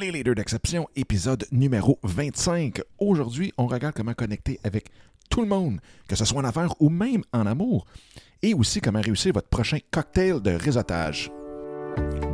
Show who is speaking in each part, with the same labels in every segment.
Speaker 1: Les leaders d'exception, épisode numéro 25. Aujourd'hui, on regarde comment connecter avec tout le monde, que ce soit en affaires ou même en amour, et aussi comment réussir votre prochain cocktail de réseautage.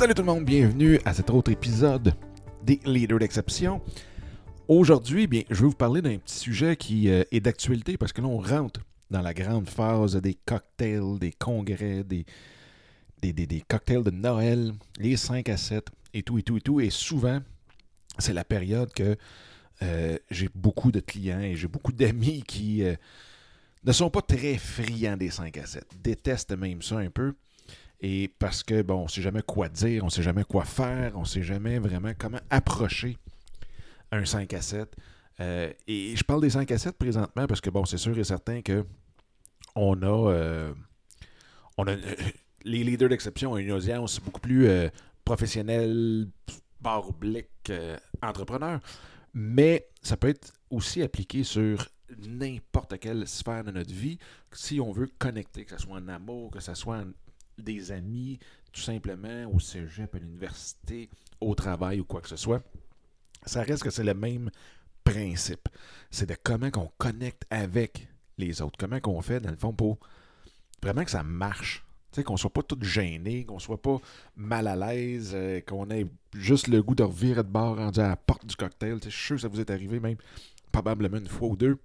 Speaker 1: Salut tout le monde, bienvenue à cet autre épisode des Leaders d'exception. Aujourd'hui, bien, je vais vous parler d'un petit sujet qui euh, est d'actualité parce que là, on rentre dans la grande phase des cocktails, des congrès, des, des, des cocktails de Noël, les 5 à 7 et tout, et tout, et tout. Et souvent, c'est la période que euh, j'ai beaucoup de clients et j'ai beaucoup d'amis qui euh, ne sont pas très friands des 5 à 7, détestent même ça un peu. Et parce que, bon, on ne sait jamais quoi dire, on ne sait jamais quoi faire, on ne sait jamais vraiment comment approcher un 5 à 7. Euh, et je parle des 5 à 7 présentement parce que, bon, c'est sûr et certain que on a, on a les leaders d'exception ont une audience beaucoup plus professionnelle, barre entrepreneur. Mais ça peut être aussi appliqué sur n'importe quelle sphère de notre vie si on veut connecter, que ce soit en amour, que ce soit des amis, tout simplement, au cégep, à l'université, au travail ou quoi que ce soit. Ça reste que c'est le même principe. C'est de comment qu'on connecte avec les autres. Comment qu'on fait, dans le fond, pour vraiment que ça marche. Tu sais, qu'on soit pas tout gêné, qu'on soit pas mal à l'aise, euh, qu'on ait juste le goût de revirer de bord rendu à la porte du cocktail. Je suis sûr que ça vous est arrivé même probablement une fois ou deux.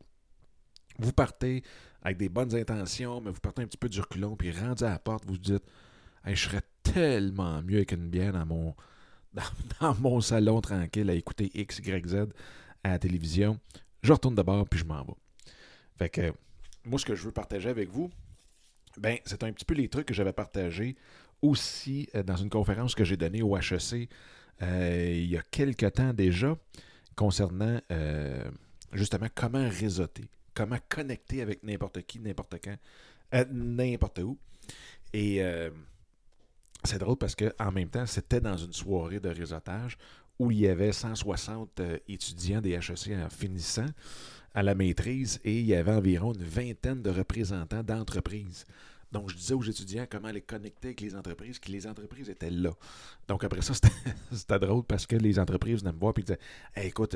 Speaker 1: Vous partez avec des bonnes intentions, mais vous partez un petit peu du reculon, puis rendu à la porte, vous vous dites Je serais tellement mieux avec une bière dans mon, dans, mon salon tranquille à écouter X, Y, Z à la télévision. Je retourne de bord, puis je m'en vais. Fait que moi, ce que je veux partager avec vous, ben, c'est un petit peu les trucs que j'avais partagés aussi euh, dans une conférence que j'ai donnée au HEC euh, il y a quelque temps déjà concernant euh, justement comment réseauter, comment connecter avec n'importe qui, n'importe quand, n'importe où. Et c'est drôle parce qu'en même temps, c'était dans une soirée de réseautage où il y avait 160 étudiants des HEC en finissant à la maîtrise et il y avait environ une vingtaine de représentants d'entreprises. Donc, je disais aux étudiants comment les connecter avec les entreprises, que les entreprises étaient là. Donc, après ça, c'était drôle parce que les entreprises venaient me voir et disaient écoute,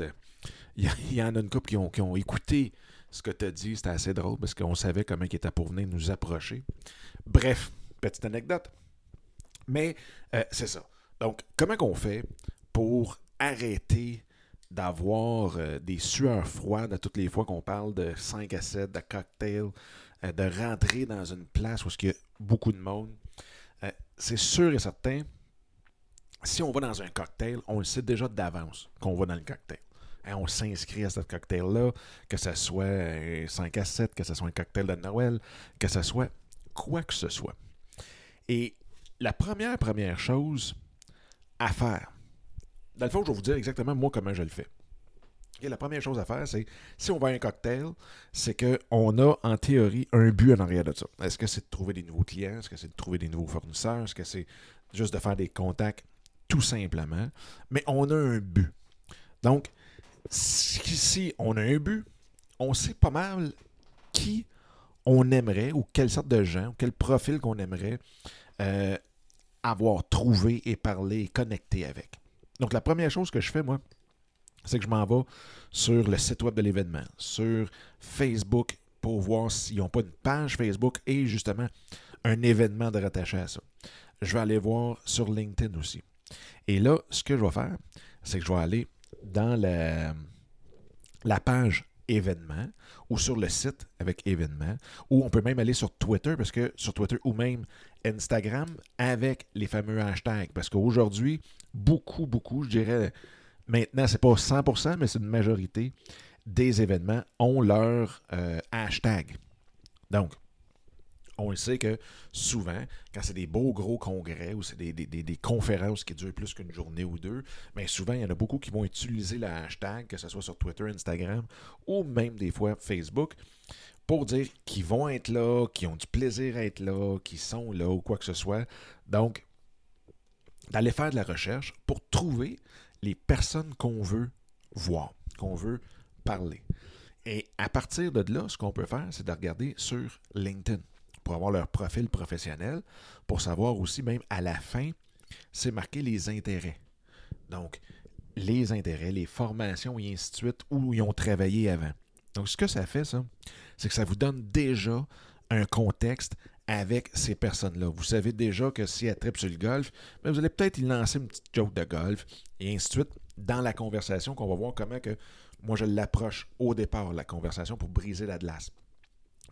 Speaker 1: il y, en a une couple qui ont écouté ce que tu as dit. C'était assez drôle parce qu'on savait comment ils étaient pour venir nous approcher. Bref, petite anecdote. Mais euh, c'est ça. Donc, comment qu'on fait pour arrêter d'avoir euh, des sueurs froides à toutes les fois qu'on parle de 5 à 7, de cocktail, euh, de rentrer dans une place où il y a beaucoup de monde? C'est sûr et certain, si on va dans un cocktail, on le sait déjà d'avance qu'on va dans le cocktail. On s'inscrit à ce cocktail-là, que ce soit un 5 à 7, que ce soit un cocktail de Noël, que ce soit quoi que ce soit. Et la première, première chose à faire, dans le fond, je vais vous dire exactement moi comment je le fais. la première chose à faire, c'est si on va à un cocktail, c'est qu'on a en théorie un but en arrière de ça. Est-ce que c'est de trouver des nouveaux clients? Est-ce que c'est de trouver des nouveaux fournisseurs? Est-ce que c'est juste de faire des contacts? Tout simplement. Mais on a un but. Donc, si on a un but, on sait pas mal qui on aimerait ou quelle sorte de gens ou quel profil qu'on aimerait euh, avoir trouvé et parlé et connecté avec. Donc, la première chose que je fais, moi, c'est que je m'en vais sur le site web de l'événement, sur Facebook, pour voir s'ils n'ont pas une page Facebook et justement un événement de rattaché à ça. Je vais aller voir sur LinkedIn aussi. Et là, ce que je vais faire, c'est que je vais aller dans la, page événements ou sur le site avec événements ou on peut même aller sur Twitter parce que sur Twitter ou même Instagram avec les fameux hashtags. Parce qu'aujourd'hui beaucoup beaucoup je dirais maintenant c'est pas 100% mais c'est une majorité des événements ont leur euh, hashtag. Donc on le sait que souvent, quand c'est des beaux gros congrès ou c'est des, conférences qui durent plus qu'une journée ou deux, mais souvent, il y en a beaucoup qui vont utiliser le hashtag, que ce soit sur Twitter, Instagram ou même des fois Facebook, pour dire qu'ils vont être là, qu'ils ont du plaisir à être là, qu'ils sont là ou quoi que ce soit. Donc, d'aller faire de la recherche pour trouver les personnes qu'on veut voir, qu'on veut parler. Et à partir de là, ce qu'on peut faire, c'est de regarder sur LinkedIn pour avoir leur profil professionnel, pour savoir aussi, même à la fin, c'est marqué les intérêts. Donc, les intérêts, les formations et ainsi de suite, où ils ont travaillé avant. Donc, ce que ça fait, ça, c'est que ça vous donne déjà un contexte avec ces personnes-là. Vous savez déjà que si elles tripent sur le golf, mais ben, vous allez peut-être y lancer une petite joke de golf et ainsi de suite dans la conversation qu'on va voir comment que moi je l'approche au départ, la conversation, pour briser la glace.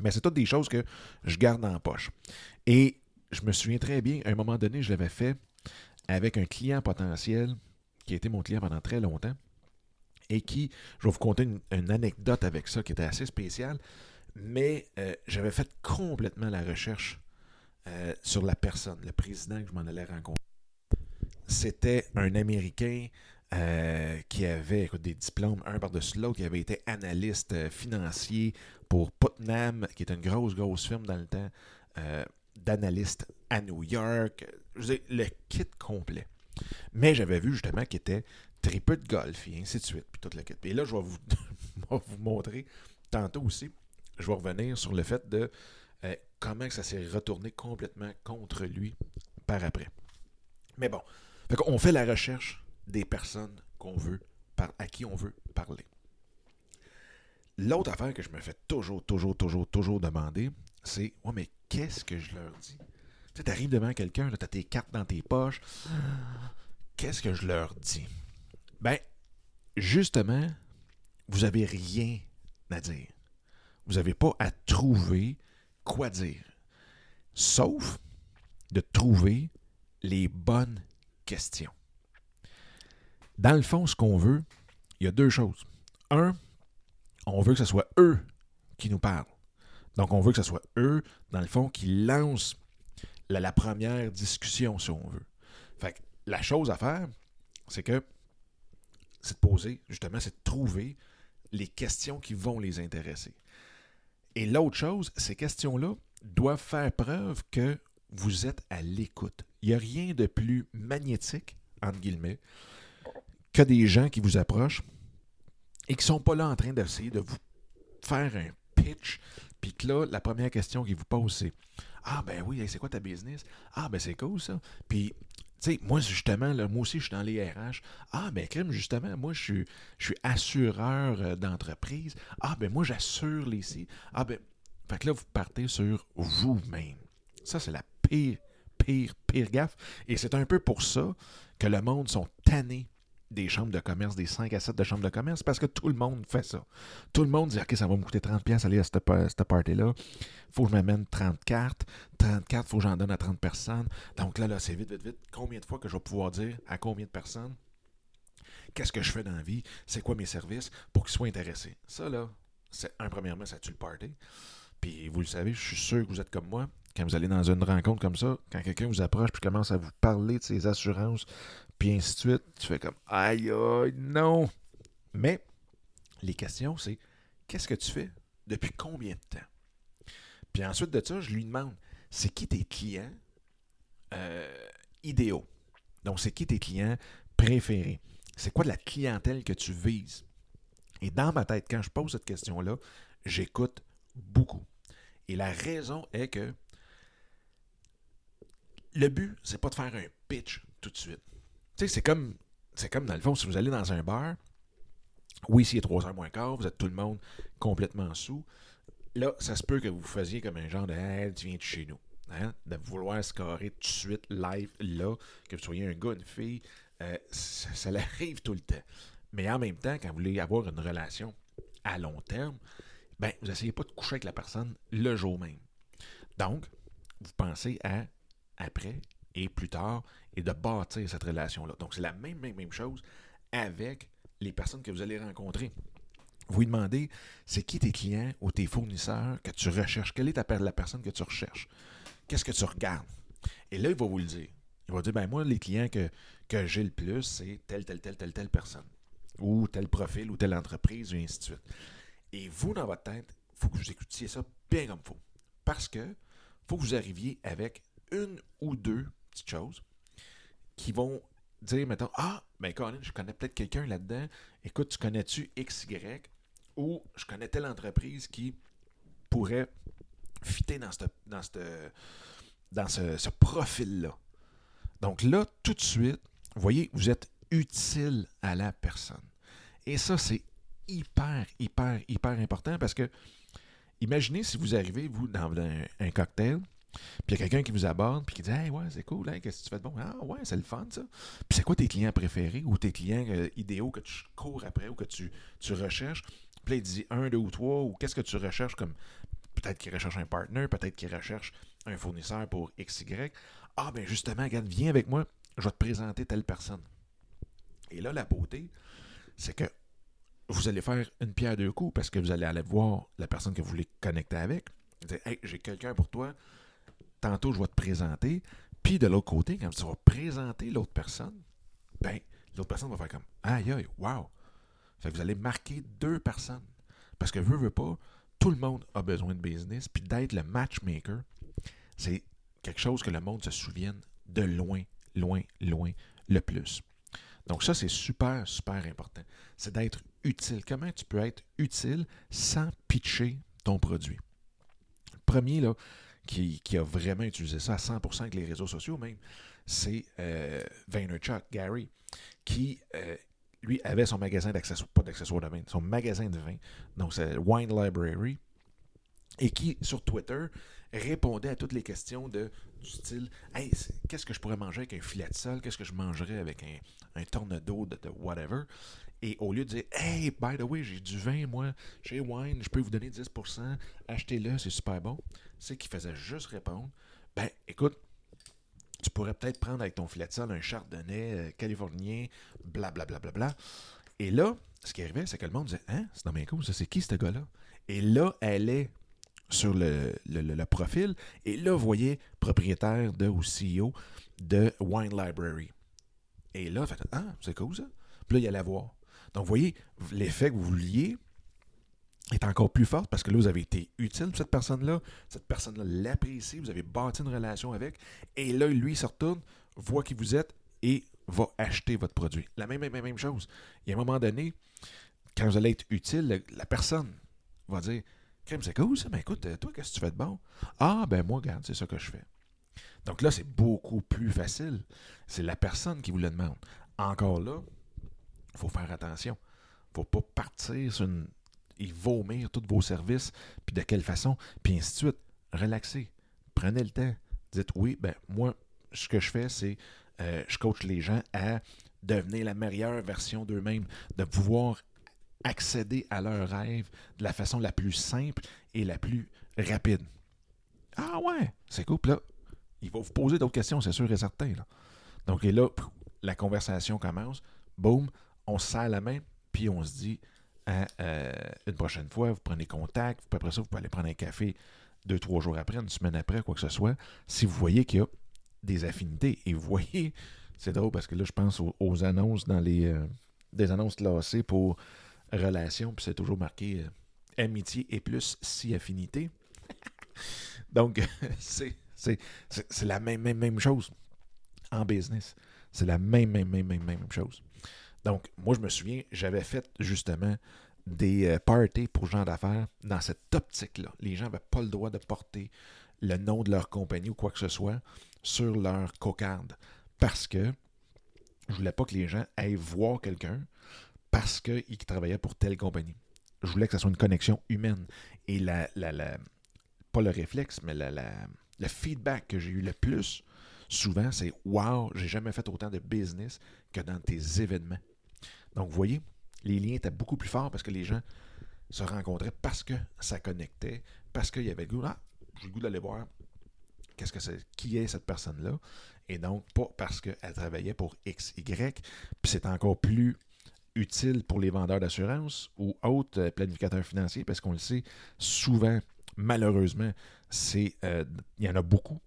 Speaker 1: Mais c'est toutes des choses que je garde en poche. Et je me souviens très bien, à un moment donné, je l'avais fait avec un client potentiel qui a été mon client pendant très longtemps et qui, je vais vous conter une, anecdote avec ça qui était assez spéciale, mais euh, j'avais fait complètement la recherche euh, sur la personne, le président que je m'en allais rencontrer. C'était un Américain euh, qui avait des diplômes un par-dessus l'autre, qui avait été analyste financier pour Putnam, qui est une grosse, grosse firme dans le temps, euh, d'analyste à New York. Je le kit complet. Mais j'avais vu justement qu'il était très peu de golf et ainsi de suite, puis toute la. Et là, je vais vous, montrer tantôt aussi, je vais revenir sur le fait de euh, comment ça s'est retourné complètement contre lui par après. Mais bon, on fait la recherche des personnes à qui on veut parler. L'autre affaire que je me fais toujours, toujours, toujours, toujours demander, c'est Ouais, mais qu'est-ce que je leur dis? Tu arrives devant quelqu'un, tu as tes cartes dans tes poches. Qu'est-ce que je leur dis? Ben, justement, vous n'avez rien à dire. Vous n'avez pas à trouver quoi dire. Sauf de trouver les bonnes questions. Dans le fond, ce qu'on veut, il y a deux choses. Un, on veut que ce soit eux qui nous parlent. Donc, on veut que ce soit eux, dans le fond, qui lancent la, première discussion, si on veut. Fait que la chose à faire, c'est que c'est de poser, justement, c'est de trouver les questions qui vont les intéresser. Et l'autre chose, ces questions-là doivent faire preuve que vous êtes à l'écoute. Il n'y a rien de plus magnétique, entre guillemets, des gens qui vous approchent et qui ne sont pas là en train d'essayer de vous faire un pitch, puis que là, la première question qu'ils vous posent, c'est Ah, ben oui, c'est quoi ta business? Ah, ben c'est cool ça. Puis, tu sais, moi, justement, là, moi aussi, je suis dans les RH. Ah, ben, crime, justement, moi, je suis, assureur euh, d'entreprise. Ah, ben, moi, j'assure les. Ah, ben, fait que là, vous partez sur vous-même. Ça, c'est la pire, pire, pire gaffe. Et c'est un peu pour ça que le monde sont tannés des chambres de commerce, des 5 à 7 de chambres de commerce, parce que tout le monde fait ça. Tout le monde dit OK, ça va me coûter 30$ aller à cette, party-là. faut que je m'amène 30 cartes. 30 cartes, faut que j'en donne à 30 personnes. Donc là, là, c'est vite, vite, vite. Combien de fois que je vais pouvoir dire à combien de personnes qu'est-ce que je fais dans la vie, c'est quoi mes services? Pour qu'ils soient intéressés. Ça, là, c'est un, premièrement, ça tue le party. Puis vous le savez, je suis sûr que vous êtes comme moi. Quand vous allez dans une rencontre comme ça, quand quelqu'un vous approche puis commence à vous parler de ses assurances, puis ainsi de suite. Tu fais comme aïe aïe, non. Mais les questions, c'est qu'est-ce que tu fais? Depuis combien de temps? Puis ensuite de ça, je lui demande c'est qui tes clients euh, idéaux? Donc, c'est qui tes clients préférés? C'est quoi la clientèle que tu vises? Et dans ma tête, quand je pose cette question-là, j'écoute beaucoup. Et la raison est que le but, c'est pas de faire un pitch tout de suite. Tu sais, c'est comme, c'est comme dans le fond, si vous allez dans un bar, oui, s'il est 3 heures moins quart, vous êtes tout le monde complètement sous. Là, ça se peut que vous fassiez comme un genre de hey, tu viens de chez nous. Hein? De vouloir se carrer tout de suite, live, là, que vous soyez un gars, une fille, euh, ça, ça arrive tout le temps. Mais en même temps, quand vous voulez avoir une relation à long terme, ben, vous n'essayez pas de coucher avec la personne le jour même. Donc, vous pensez à après et plus tard et de bâtir cette relation-là. Donc, c'est la même, même, même chose avec les personnes que vous allez rencontrer. Vous lui demandez, c'est qui tes clients ou tes fournisseurs que tu recherches? Quelle est ta, la personne que tu recherches? Qu'est-ce que tu regardes? Et là, il va vous le dire. Il va dire, ben moi, les clients que, que j'ai le plus, c'est telle, telle, telle, telle, telle personne. Ou tel profil, ou telle entreprise, et ainsi de suite. Et vous, dans votre tête, il faut que vous écoutiez ça bien comme il faut. Parce que faut que vous arriviez avec une ou deux petites choses qui vont dire, mettons, ah, ben Colin, je connais peut-être quelqu'un là-dedans. Écoute, tu connais-tu XY ou je connais telle entreprise qui pourrait fitter dans, dans, dans ce, ce profil-là. Donc là, tout de suite, vous voyez, vous êtes utile à la personne. Et ça, c'est hyper, hyper, hyper important parce que imaginez si vous arrivez, vous, dans un, cocktail, puis il y a quelqu'un qui vous aborde, puis qui dit Hey, ouais, c'est cool, hein, qu'est-ce que tu fais de bon? Ah, ouais, c'est le fun, ça. Puis c'est quoi tes clients préférés ou tes clients euh, idéaux que tu cours après ou que tu, recherches? Puis il dit un, deux ou trois, ou qu'est-ce que tu recherches comme peut-être qu'il recherche un partner, peut-être qu'il recherche un fournisseur pour XY. Ah, ben justement, regarde, viens avec moi, je vais te présenter telle personne. Et là, la beauté, c'est que vous allez faire une pierre deux coups parce que vous allez aller voir la personne que vous voulez connecter avec. Vous hey, j'ai quelqu'un pour toi, tantôt je vais te présenter. Puis de l'autre côté, quand tu vas présenter l'autre personne, ben, l'autre personne va faire comme, aïe, aïe, wow. Fait que vous allez marquer deux personnes. Parce que, veut, veut pas, tout le monde a besoin de business. Puis d'être le matchmaker, c'est quelque chose que le monde se souvienne de loin, loin, loin le plus. Donc ça, c'est super, super important. C'est d'être utile. Comment tu peux être utile sans pitcher ton produit? Premier là, qui, a vraiment utilisé ça à 100% avec les réseaux sociaux même, c'est euh, Vaynerchuk, Gary, qui, euh, lui, avait son magasin d'accessoires, pas d'accessoires de vin, son magasin de vin, donc c'est Wine Library, et qui, sur Twitter, répondait à toutes les questions de, du style Hey, qu'est-ce que je pourrais manger avec un filet de sol? Qu'est-ce que je mangerais avec un, un tornado de, whatever? Et au lieu de dire Hey, by the way, j'ai du vin, moi, j'ai wine, je peux vous donner 10%, achetez-le, c'est super bon. C'est qu'il faisait juste répondre Ben, écoute, tu pourrais peut-être prendre avec ton filet de sol un chardonnay euh, californien, blablabla. Bla, bla, bla, Et là, ce qui arrivait, c'est que le monde disait Hein, c'est dans mes coups, ça, c'est qui ce gars-là? Et là, elle est sur le, le, profil. Et là, vous voyez, propriétaire de, ou CEO de Wine Library. Et là, faites Ah, c'est cool ça. Puis là, il allait voir. Donc, vous voyez, l'effet que vous vouliez est encore plus fort parce que là, vous avez été utile pour cette personne-là. Cette personne-là l'apprécie, vous avez bâti une relation avec. Et là, lui, il se retourne, voit qui vous êtes et va acheter votre produit. La même, même, même chose. Il y a un moment donné, quand vous allez être utile, la personne va dire c'est cool ça, mais écoute, toi, qu'est-ce que tu fais de bon? Ah, ben moi, regarde, c'est ça que je fais. Donc là, c'est beaucoup plus facile. C'est la personne qui vous le demande. Encore là, il faut faire attention. Il ne faut pas partir sur une. et vomir tous vos services, puis de quelle façon, puis ainsi de suite. Relaxez. Prenez le temps. Dites oui, ben moi, ce que je fais, c'est euh, je coach les gens à devenir la meilleure version d'eux-mêmes, de pouvoir accéder à leurs rêves de la façon la plus simple et la plus rapide. Ah ouais, c'est cool. là, il va vous poser d'autres questions, c'est sûr et certain. Donc, et là, la conversation commence. Boum, on se serre la main, puis on se dit à, euh, une prochaine fois, vous prenez contact, puis après ça, vous pouvez aller prendre un café deux, trois jours après, une semaine après, quoi que ce soit, si vous voyez qu'il y a des affinités. Et vous voyez, c'est drôle parce que là, je pense aux, annonces dans les. Euh, des annonces classées pour relation, puis c'est toujours marqué euh, amitié et plus si affinité. Donc, c'est, la même, même, même chose en business. C'est la même, même, même, même, même chose. Donc, moi, je me souviens, j'avais fait justement des euh, parties pour gens d'affaires dans cette optique-là. Les gens n'avaient pas le droit de porter le nom de leur compagnie ou quoi que ce soit sur leur cocarde parce que je voulais pas que les gens aillent voir quelqu'un parce qu'il travaillait pour telle compagnie. Je voulais que ça soit une connexion humaine. Et la, la, pas le réflexe, mais le feedback que j'ai eu le plus souvent, c'est Wow, j'ai jamais fait autant de business que dans tes événements. Donc, vous voyez, les liens étaient beaucoup plus forts parce que les gens se rencontraient parce que ça connectait, parce qu'il y avait le goût, ah, j'ai le goût d'aller voir qu'est-ce que c'est, qui est cette personne-là, et donc pas parce qu'elle travaillait pour X, Y, puis c'est encore plus utile pour les vendeurs d'assurance ou autres euh, planificateurs financiers, parce qu'on le sait, souvent, malheureusement, c'est euh, il y en a beaucoup.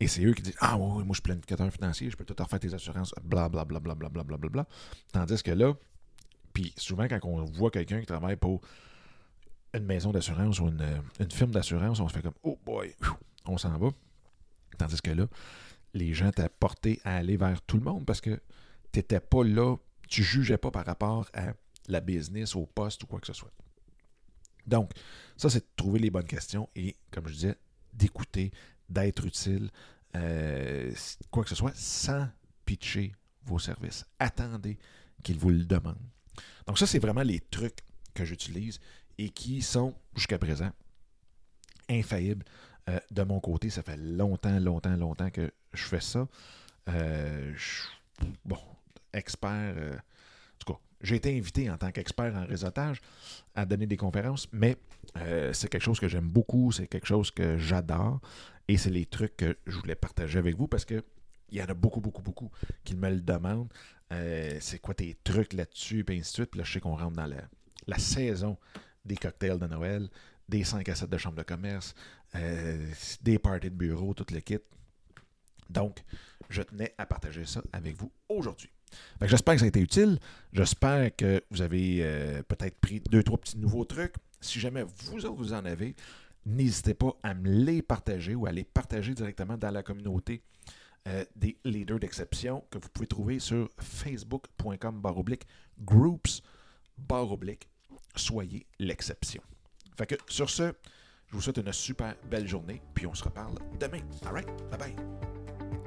Speaker 1: Et c'est eux qui disent Ah oui, moi je suis planificateur financier, je peux tout refaire tes assurances, bla bla bla bla bla bla bla bla. Tandis que là, puis souvent quand on voit quelqu'un qui travaille pour une maison d'assurance ou une, une firme d'assurance, on se fait comme Oh boy, on s'en va. Tandis que là, les gens t'ont porté à aller vers tout le monde parce que tu n'étais pas là, tu jugeais pas par rapport à la business, au poste ou quoi que ce soit. Donc, ça, c'est de trouver les bonnes questions et, comme je disais, d'écouter, d'être utile, euh, quoi que ce soit, sans pitcher vos services. Attendez qu'ils vous le demandent. Donc, ça, c'est vraiment les trucs que j'utilise et qui sont, jusqu'à présent, infaillibles. Euh, de mon côté, ça fait longtemps, longtemps, longtemps que je fais ça. Euh, bon, expert. en tout cas, j'ai été invité en tant qu'expert en réseautage à donner des conférences, mais c'est quelque chose que j'aime beaucoup, c'est quelque chose que j'adore et c'est les trucs que je voulais partager avec vous parce que il y en a beaucoup, beaucoup, beaucoup qui me le demandent. c'est quoi tes trucs là-dessus, et ainsi de suite. Puis là, je sais qu'on rentre dans la, la, saison des cocktails de Noël, des 5 à 7 de chambre de commerce, des parties de bureau, tout le kit. Donc, je tenais à partager ça avec vous aujourd'hui. J'espère que ça a été utile. J'espère que vous avez peut-être pris deux, trois petits nouveaux trucs. Si jamais vous vous en avez, n'hésitez pas à me les partager ou à les partager directement dans la communauté des leaders d'exception que vous pouvez trouver sur facebook.com baroblique groups baroblique soyez l'exception. Fait que sur ce, je vous souhaite une super belle journée, puis on se reparle demain. All right? Bye bye.